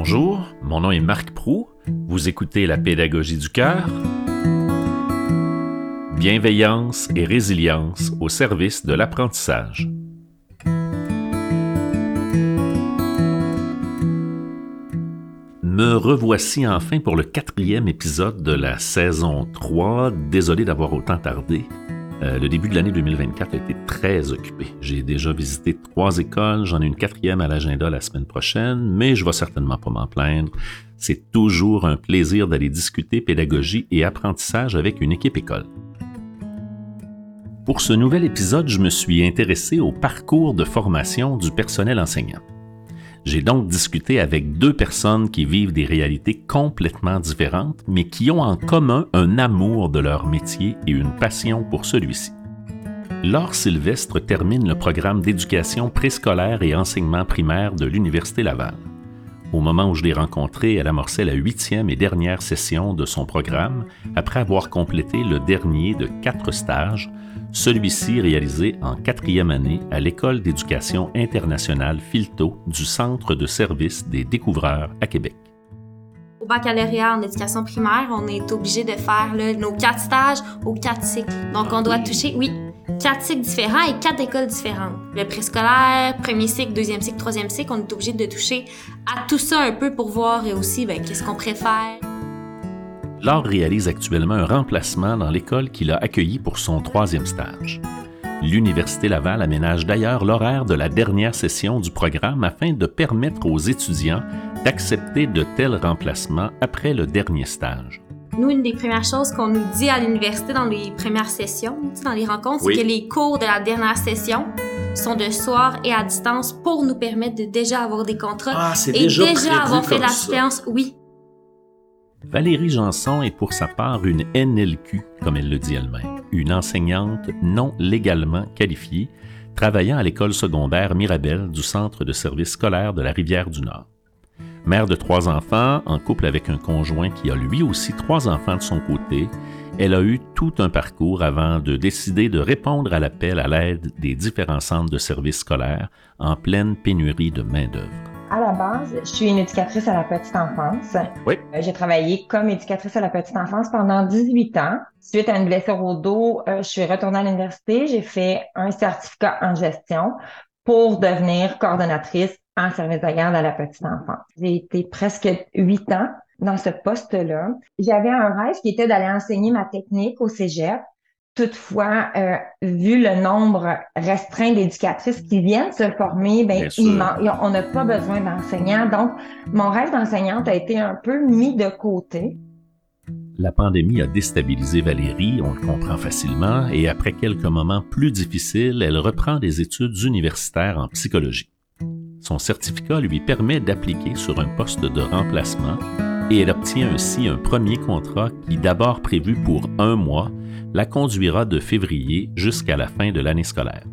Bonjour, mon nom est Marc Prou. Vous écoutez la pédagogie du cœur. Bienveillance et résilience au service de l'apprentissage. Me revoici enfin pour le quatrième épisode de la saison 3. Désolé d'avoir autant tardé. Euh, le début de l'année 2024 a été très occupé. J'ai déjà visité trois écoles, j'en ai une quatrième à l'agenda la semaine prochaine, mais je vais certainement pas m'en plaindre. C'est toujours un plaisir d'aller discuter pédagogie et apprentissage avec une équipe école. Pour ce nouvel épisode, je me suis intéressé au parcours de formation du personnel enseignant. J'ai donc discuté avec deux personnes qui vivent des réalités complètement différentes, mais qui ont en commun un amour de leur métier et une passion pour celui-ci. Laure Sylvestre termine le programme d'éducation préscolaire et enseignement primaire de l'Université Laval. Au moment où je l'ai rencontrée, elle amorçait la huitième et dernière session de son programme après avoir complété le dernier de quatre stages, celui-ci réalisé en quatrième année à l'École d'éducation internationale Filto du Centre de service des découvreurs à Québec. Au baccalauréat en éducation primaire, on est obligé de faire nos quatre stages aux quatre cycles. Donc, on doit toucher, oui, quatre cycles différents et quatre écoles différentes. Le préscolaire, premier cycle, deuxième cycle, troisième cycle, on est obligé de toucher à tout ça un peu pour voir aussi ben, qu'est-ce qu'on préfère. Laure réalise actuellement un remplacement dans l'école qu'il a accueillie pour son troisième stage. L'Université Laval aménage d'ailleurs l'horaire de la dernière session du programme afin de permettre aux étudiants d'accepter de tels remplacements après le dernier stage. Nous, une des premières choses qu'on nous dit à l'université dans les premières sessions, dans les rencontres, c'est que les cours de la dernière session sont de soir et à distance pour nous permettre de déjà avoir des contrats ah, et déjà, déjà avoir fait l'assistance. Oui, Valérie Janson est pour sa part une NLQ, comme elle le dit elle-même, une enseignante non légalement qualifiée, travaillant à l'école secondaire Mirabel du Centre de service scolaire de la Rivière-du-Nord. Mère de trois enfants, en couple avec un conjoint qui a lui aussi trois enfants de son côté, elle a eu tout un parcours avant de décider de répondre à l'appel à l'aide des différents centres de services scolaires en pleine pénurie de main-d'œuvre. À la base, je suis une éducatrice à la petite enfance. Oui. Euh, j'ai travaillé comme éducatrice à la petite enfance pendant 18 ans. Suite à une blessure au dos, euh, je suis retournée à l'université. J'ai fait un certificat en gestion pour devenir coordonnatrice en service de garde à la petite enfance. J'ai été presque huit ans dans ce poste-là. J'avais un rêve qui était d'aller enseigner ma technique au cégep. Toutefois, euh, vu le nombre restreint d'éducatrices qui viennent se former, ben, on n'a pas besoin d'enseignants. Donc, mon rêve d'enseignante a été un peu mis de côté. La pandémie a déstabilisé Valérie, on le comprend facilement, et après quelques moments plus difficiles, elle reprend des études universitaires en psychologie. Son certificat lui permet d'appliquer sur un poste de remplacement et elle obtient ainsi un premier contrat qui, d'abord prévu pour un mois, la conduira de février jusqu'à la fin de l'année scolaire.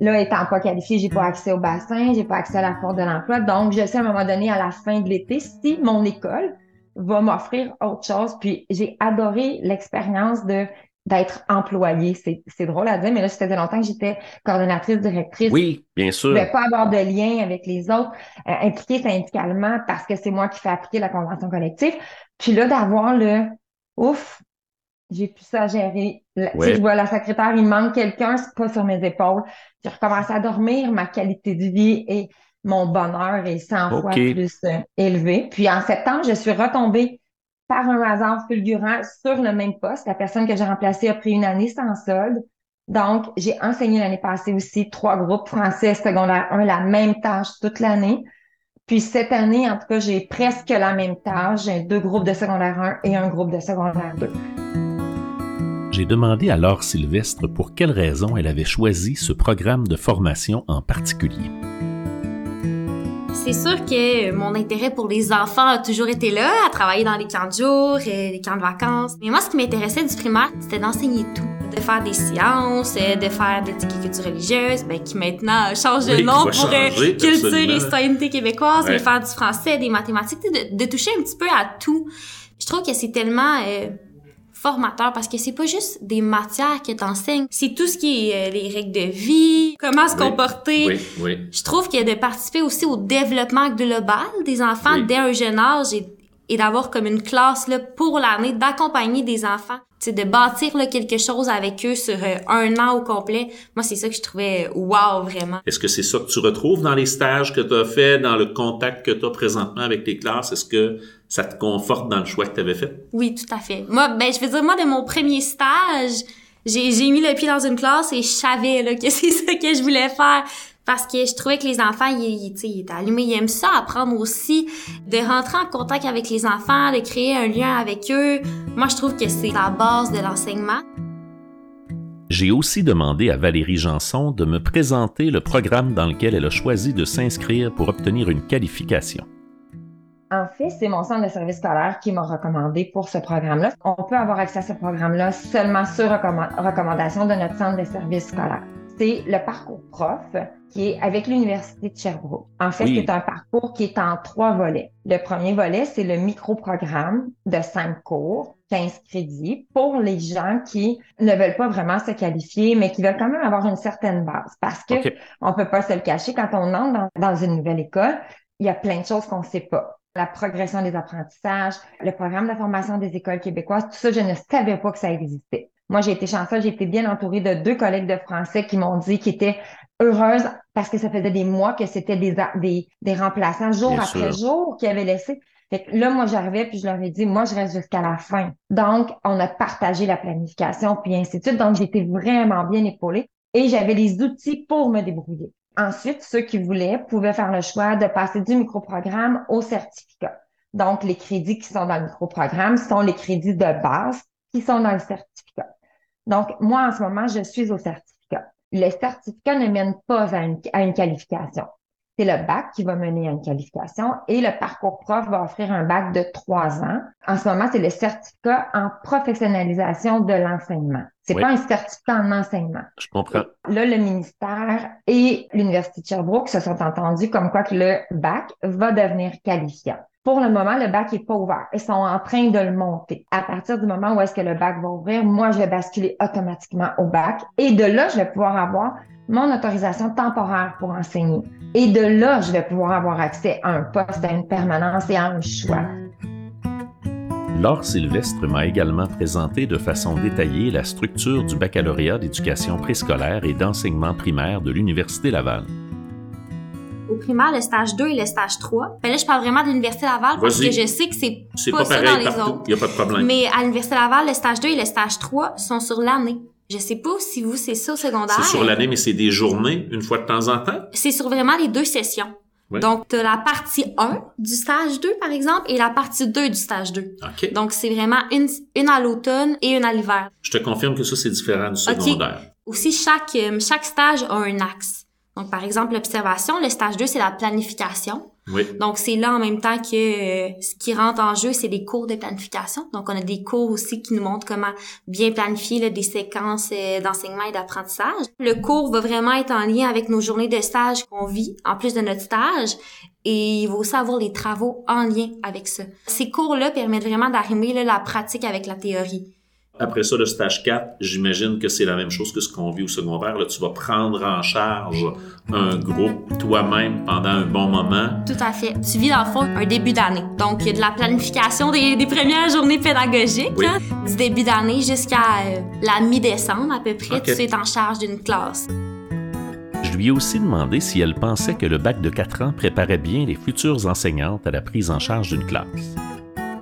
Là, étant pas qualifiée, j'ai pas accès au bassin, j'ai pas accès à la porte de l'emploi. Donc, je sais à un moment donné, à la fin de l'été, si mon école va m'offrir autre chose. Puis, j'ai adoré l'expérience de d'être employée. C'est drôle à dire, mais là, ça faisait longtemps que j'étais coordonnatrice, directrice. Oui, bien sûr. Je ne pas avoir de lien avec les autres, euh, impliquée syndicalement parce que c'est moi qui fais appliquer la convention collective. Puis là, d'avoir le ouf, j'ai pu ça gérer. Si je vois la secrétaire, il manque quelqu'un, c'est pas sur mes épaules. J'ai recommencé à dormir, ma qualité de vie et mon bonheur est 100 fois plus euh, élevé. Puis en septembre, je suis retombée par un hasard fulgurant sur le même poste. La personne que j'ai remplacée a pris une année sans solde. Donc, j'ai enseigné l'année passée aussi trois groupes français secondaire 1, la même tâche toute l'année. Puis cette année, en tout cas, j'ai presque la même tâche. J'ai deux groupes de secondaire 1 et un groupe de secondaire 2 j'ai demandé à Laure Sylvestre pour quelles raisons elle avait choisi ce programme de formation en particulier. C'est sûr que mon intérêt pour les enfants a toujours été là, à travailler dans les camps de jour, et les camps de vacances. Mais moi, ce qui m'intéressait du primaire, c'était d'enseigner tout de faire des sciences, de faire de l'écriture religieuse, ben, qui maintenant change de nom pour euh, culture et citoyenneté québécoise, de faire du français, des mathématiques, de, toucher un petit peu à tout. Je trouve que c'est tellement euh, formateur parce que c'est pas juste des matières que t'enseignes, c'est tout ce qui est euh, les règles de vie, comment se comporter. Oui, oui. Je trouve que de participer aussi au développement global des enfants dès un jeune âge et, et d'avoir comme une classe là, pour l'année, d'accompagner des enfants c'est de bâtir là, quelque chose avec eux sur euh, un an au complet. Moi, c'est ça que je trouvais wow, vraiment. Est-ce que c'est ça que tu retrouves dans les stages que tu as fait, dans le contact que tu as présentement avec tes classes? Est-ce que ça te conforte dans le choix que tu avais fait? Oui, tout à fait. Moi, ben, je veux dire, moi, de mon premier stage, j'ai, j'ai mis le pied dans une classe et je savais là, que c'est ça que je voulais faire parce que je trouvais que les enfants, ils, ils, ils étaient allumés. Ils aiment ça, apprendre aussi, de rentrer en contact avec les enfants, de créer un lien avec eux. Moi, je trouve que c'est la base de l'enseignement. J'ai aussi demandé à Valérie Janson de me présenter le programme dans lequel elle a choisi de s'inscrire pour obtenir une qualification. En fait, c'est mon centre de service scolaire qui m'a recommandé pour ce programme-là. On peut avoir accès à ce programme-là seulement sur recommandation de notre centre de service scolaire c'est le parcours prof qui est avec l'Université de Sherbrooke. En fait, c'est un parcours qui est en trois volets. Le premier volet, c'est le micro-programme de cinq cours, 15 crédits, pour les gens qui ne veulent pas vraiment se qualifier, mais qui veulent quand même avoir une certaine base. Parce que on peut pas se le cacher, quand on entre dans, dans une nouvelle école, il y a plein de choses qu'on ne sait pas la progression des apprentissages, le programme de formation des écoles québécoises, tout ça, je ne savais pas que ça existait. Moi, j'ai été chanceuse, j'ai été bien entourée de deux collègues de français qui m'ont dit qu'ils étaient heureuses parce que ça faisait des mois que c'était des, des, des remplaçants jour après jour qui avaient laissé. Fait que là, moi, j'arrivais puis je leur ai dit, moi, je reste jusqu'à la fin. Donc, on a partagé la planification puis ainsi de suite. Donc, j'étais vraiment bien épaulée et j'avais les outils pour me débrouiller. Ensuite, ceux qui voulaient pouvaient faire le choix de passer du microprogramme au certificat. Donc, les crédits qui sont dans le microprogramme sont les crédits de base qui sont dans le certificat. Donc, moi, en ce moment, je suis au certificat. Le certificat ne mène pas à une, qualification. C'est le bac qui va mener à une qualification et le parcours prof va offrir un bac de trois ans. En ce moment, c'est le certificat en professionnalisation de l'enseignement. C'est pas un certificat en enseignement. Je comprends. Là, le ministère et l'Université de Sherbrooke se sont entendus comme quoi que le bac va devenir qualifiant. Pour le moment, le bac est pas ouvert. Ils sont en train de le monter. À partir du moment où est-ce que le bac va ouvrir, moi, je vais basculer automatiquement au bac. Et de là, je vais pouvoir avoir mon autorisation temporaire pour enseigner. Et de là, je vais pouvoir avoir accès à un poste, à une permanence et à un choix. Laure Sylvestre m'a également présenté de façon détaillée la structure du baccalauréat d'éducation préscolaire et d'enseignement primaire de l'Université Laval au primaire, le stage 2 et le stage 3. Ben là, je parle vraiment de l'Université Laval parce que je sais que c'est pas, pas ça dans les autres. Il n'y a pas de problème. Mais à l'Université Laval, le stage 2 et le stage 3 sont sur l'année. Je sais pas si vous, c'est ça au secondaire. C'est sur l'année, mais c'est des journées, une fois de temps en temps? C'est sur vraiment les deux sessions. Donc, tu as la partie 1 du stage 2, par exemple, et la partie 2 du stage 2. OK. Donc, c'est vraiment une, une à l'automne et une à l'hiver. Je te confirme que ça, c'est différent du secondaire. Aussi, chaque, euh, chaque stage a un axe. Donc, par exemple, l'observation, le stage 2, c'est la planification. Oui. Donc, c'est là en même temps que euh, ce qui rentre en jeu, c'est des cours de planification. Donc, on a des cours aussi qui nous montrent comment bien planifier des séquences euh, d'enseignement et d'apprentissage. Le cours va vraiment être en lien avec nos journées de stage qu'on vit, en plus de notre stage. Et il va aussi avoir les travaux en lien avec ça. Ces cours-là permettent vraiment d'arrimer la pratique avec la théorie. Après ça, le stage 4, j'imagine que c'est la même chose que ce qu'on vit au secondaire. Là, tu vas prendre en charge un groupe toi-même pendant un bon moment. Tout à fait. Tu vis dans le fond un début d'année. Donc, il y a de la planification des, premières journées pédagogiques, hein, du début d'année jusqu'à euh, la mi-décembre à peu près. Tu es en charge d'une classe. Je lui ai aussi demandé si elle pensait que le bac de 4 ans préparait bien les futures enseignantes à la prise en charge d'une classe.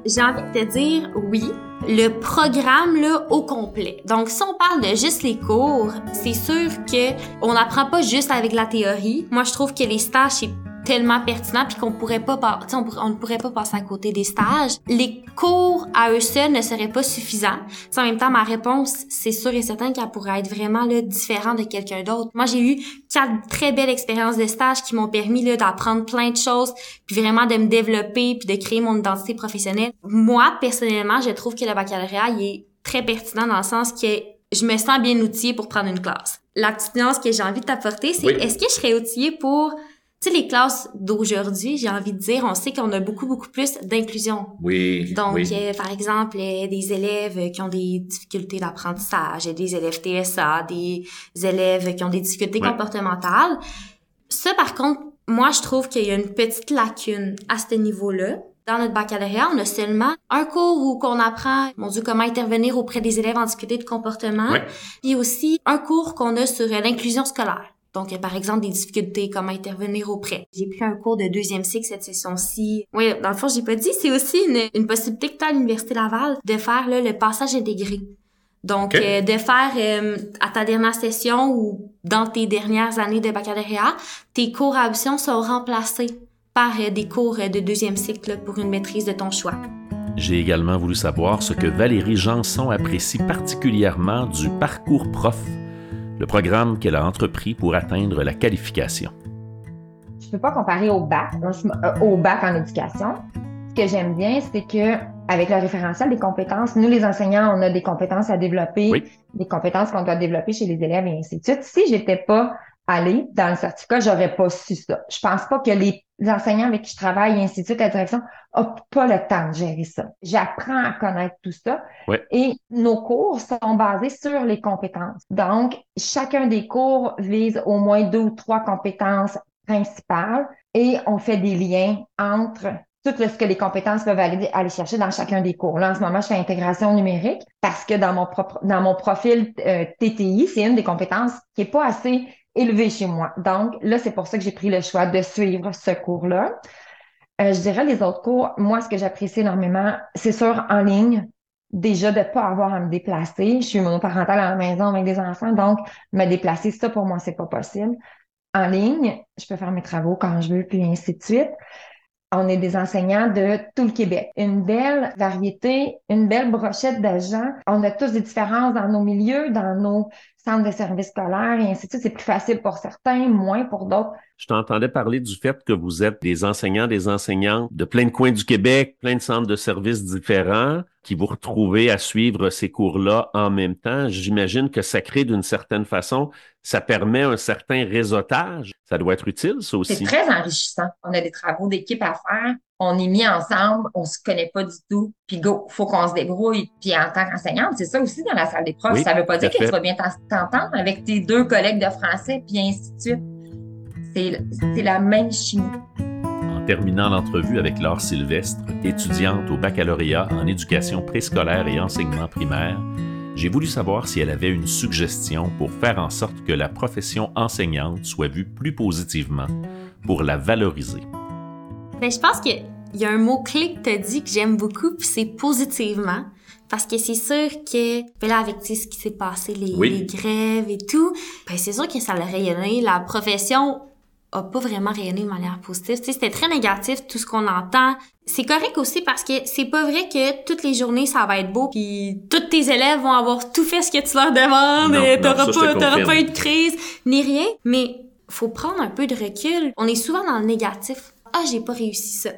J'ai envie de te dire oui, le programme là au complet. Donc si on parle de juste les cours, c'est sûr que on n'apprend pas juste avec la théorie. Moi je trouve que les stages c'est tellement pertinent puis qu'on pourrait pas on, on, ne pourrait pas passer à côté des stages. Les cours à eux seuls ne seraient pas suffisants. en même temps ma réponse c'est sûr et certain qu'elle pourrait être vraiment là différente de quelqu'un d'autre. Moi j'ai eu quatre très belles expériences de stage qui m'ont permis d'apprendre plein de choses puis vraiment de me développer puis de créer mon identité professionnelle. Moi personnellement, je trouve que le baccalauréat il est très pertinent dans le sens que je me sens bien outillée pour prendre une classe. La petite nuance que j'ai envie de t'apporter, c'est est-ce que je serais outillée pour Tu sais, les classes d'aujourd'hui, j'ai envie de dire, on sait qu'on a beaucoup, beaucoup plus d'inclusion. Oui. Donc, oui. euh, par exemple, euh, des élèves qui ont des difficultés d'apprentissage, des élèves TSA, des élèves qui ont des difficultés Ouais. comportementales. Ça, par contre, moi, je trouve qu'il y a une petite lacune à ce niveau-là. Dans notre baccalauréat, on a seulement un cours où qu'on apprend, mon Dieu, comment intervenir auprès des élèves en difficulté de comportement. Ouais. Puis aussi un cours qu'on a sur euh, l'inclusion scolaire. Donc, par exemple, des difficultés, comment intervenir auprès. J'ai pris un cours de deuxième cycle cette session-ci. Oui, dans le fond, j'ai pas dit, c'est aussi une, une possibilité que tu as à l'Université Laval de faire là, le passage intégré. Donc, Ok. euh, de faire euh, à ta dernière session ou dans tes dernières années de baccalauréat, tes cours à option sont remplacés par euh, des cours euh, de deuxième cycle là, pour une maîtrise de ton choix. J'ai également voulu savoir ce que Valérie Janson apprécie particulièrement du parcours prof, le programme qu'elle a entrepris pour atteindre la qualification. Je peux pas comparer au bac, m- euh, au bac en éducation. Ce que j'aime bien, c'est que avec le référentiel des compétences, nous les enseignants, on a des compétences à développer, Oui. des compétences qu'on doit développer chez les élèves et ainsi de suite. Si j'étais pas allée dans le certificat, j'aurais pas su ça. Je pense pas que les enseignants avec qui je travaille et ainsi de suite, la direction, ont pas le temps de gérer ça. J'apprends à connaître tout ça. Ouais. Et nos cours sont basés sur les compétences. Donc, chacun des cours vise au moins deux ou trois compétences principales et on fait des liens entre tout ce que les compétences peuvent aller, aller chercher dans chacun des cours. Là, en ce moment, je fais intégration numérique parce que dans mon propre, dans mon profil euh, TTI, c'est une des compétences qui est pas assez élevée chez moi. Donc, là, c'est pour ça que j'ai pris le choix de suivre ce cours-là. Euh, je dirais les autres cours, moi, ce que j'apprécie énormément, c'est sûr en ligne. Déjà, de pas avoir à me déplacer. Je suis monoparentale à la maison avec des enfants, donc me déplacer, ça, pour moi, c'est pas possible. En ligne, je peux faire mes travaux quand je veux, puis ainsi de suite. On est des enseignants de tout le Québec. Une belle variété, une belle brochette de gens. On a tous des différences dans nos milieux, dans nos centres de services scolaires et ainsi de suite. C'est plus facile pour certains, moins pour d'autres. Je t'entendais parler du fait que vous êtes des enseignants, des enseignantes de plein de coins du Québec, plein de centres de services différents, qui vous retrouvez à suivre ces cours-là en même temps. J'imagine que ça crée d'une certaine façon, ça permet un certain réseautage. Ça doit être utile, ça C'est aussi. très enrichissant. On a des travaux d'équipe à faire. On est mis ensemble, on se connaît pas du tout. Puis go, faut qu'on se débrouille. Puis en tant qu'enseignante, c'est ça aussi dans la salle des profs. Oui, ça veut pas dire que tu vas bien t'en- t'entendre avec tes deux collègues de français, puis ainsi de suite. C'est c'est la même chimie. En terminant l'entrevue avec Laure Sylvestre, étudiante au baccalauréat en éducation préscolaire et enseignement primaire, j'ai voulu savoir si elle avait une suggestion pour faire en sorte que la profession enseignante soit vue plus positivement, pour la valoriser. Ben, je pense qu'il y a un mot-clé que tu dit que j'aime beaucoup, puis c'est positivement. Parce que c'est sûr que, ben là, avec ce qui s'est passé, les, Oui. les grèves et tout, ben c'est sûr que ça a rayonné. La profession a pas vraiment rayonné de manière positive. Tu sais, c'était très négatif, tout ce qu'on entend. C'est correct aussi parce que c'est pas vrai que toutes les journées, ça va être beau, puis tous tes élèves vont avoir tout fait ce que tu leur demandes, et t'auras pas, pas eu de crise, ni rien. Mais faut prendre un peu de recul. On est souvent dans le négatif. Ah, j'ai pas réussi ça.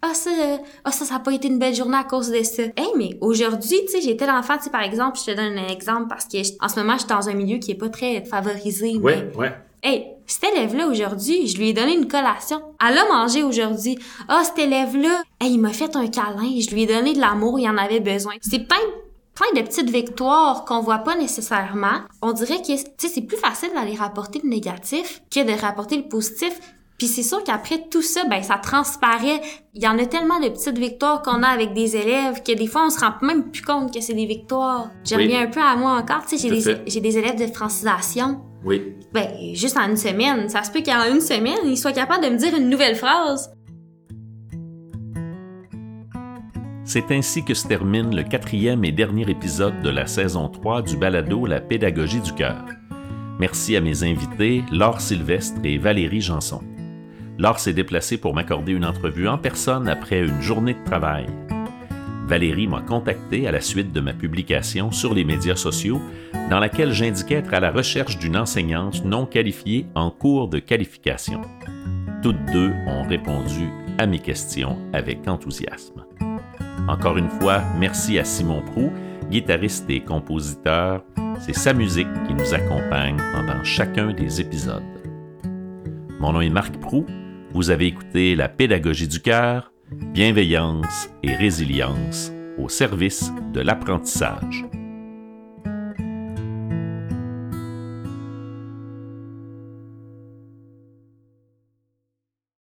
Ah, ça, euh, ah, ça, ça a pas été une belle journée à cause de ça. Hey, mais aujourd'hui, tu sais, j'ai tel enfant, tu sais, par exemple, je te donne un exemple parce que en ce moment, je suis dans un milieu qui est pas très favorisé. mais ouais. Hey, cet élève-là aujourd'hui, je lui ai donné une collation. Elle a mangé aujourd'hui. Ah, cet élève-là, hey, il m'a fait un câlin. Je lui ai donné de l'amour, il en avait besoin. C'est plein, plein de petites victoires qu'on voit pas nécessairement. On dirait que, tu sais, c'est plus facile d'aller rapporter le négatif que de rapporter le positif. Puis c'est sûr qu'après tout ça, ben ça transparaît. Il y en a tellement de petites victoires qu'on a avec des élèves que des fois on se rend même plus compte que c'est des victoires. Je Oui. reviens un peu à moi encore, tu sais, j'ai des, fait. j'ai des élèves de francisation. Oui. Ben, juste en une semaine. Ça se peut qu'en une semaine, il soit capable de me dire une nouvelle phrase. C'est ainsi que se termine le quatrième et dernier épisode de la saison 3 du balado La pédagogie du cœur. Merci à mes invités, Laure Sylvestre et Valérie Janson. Laure s'est déplacée pour m'accorder une entrevue en personne après une journée de travail. Valérie m'a contacté à la suite de ma publication sur les médias sociaux dans laquelle j'indiquais être à la recherche d'une enseignante non qualifiée en cours de qualification. Toutes deux ont répondu à mes questions avec enthousiasme. Encore une fois, merci à Simon Prou, guitariste et compositeur. C'est sa musique qui nous accompagne pendant chacun des épisodes. Mon nom est Marc Prou. Vous avez écouté La pédagogie du cœur, bienveillance et résilience au service de l'apprentissage.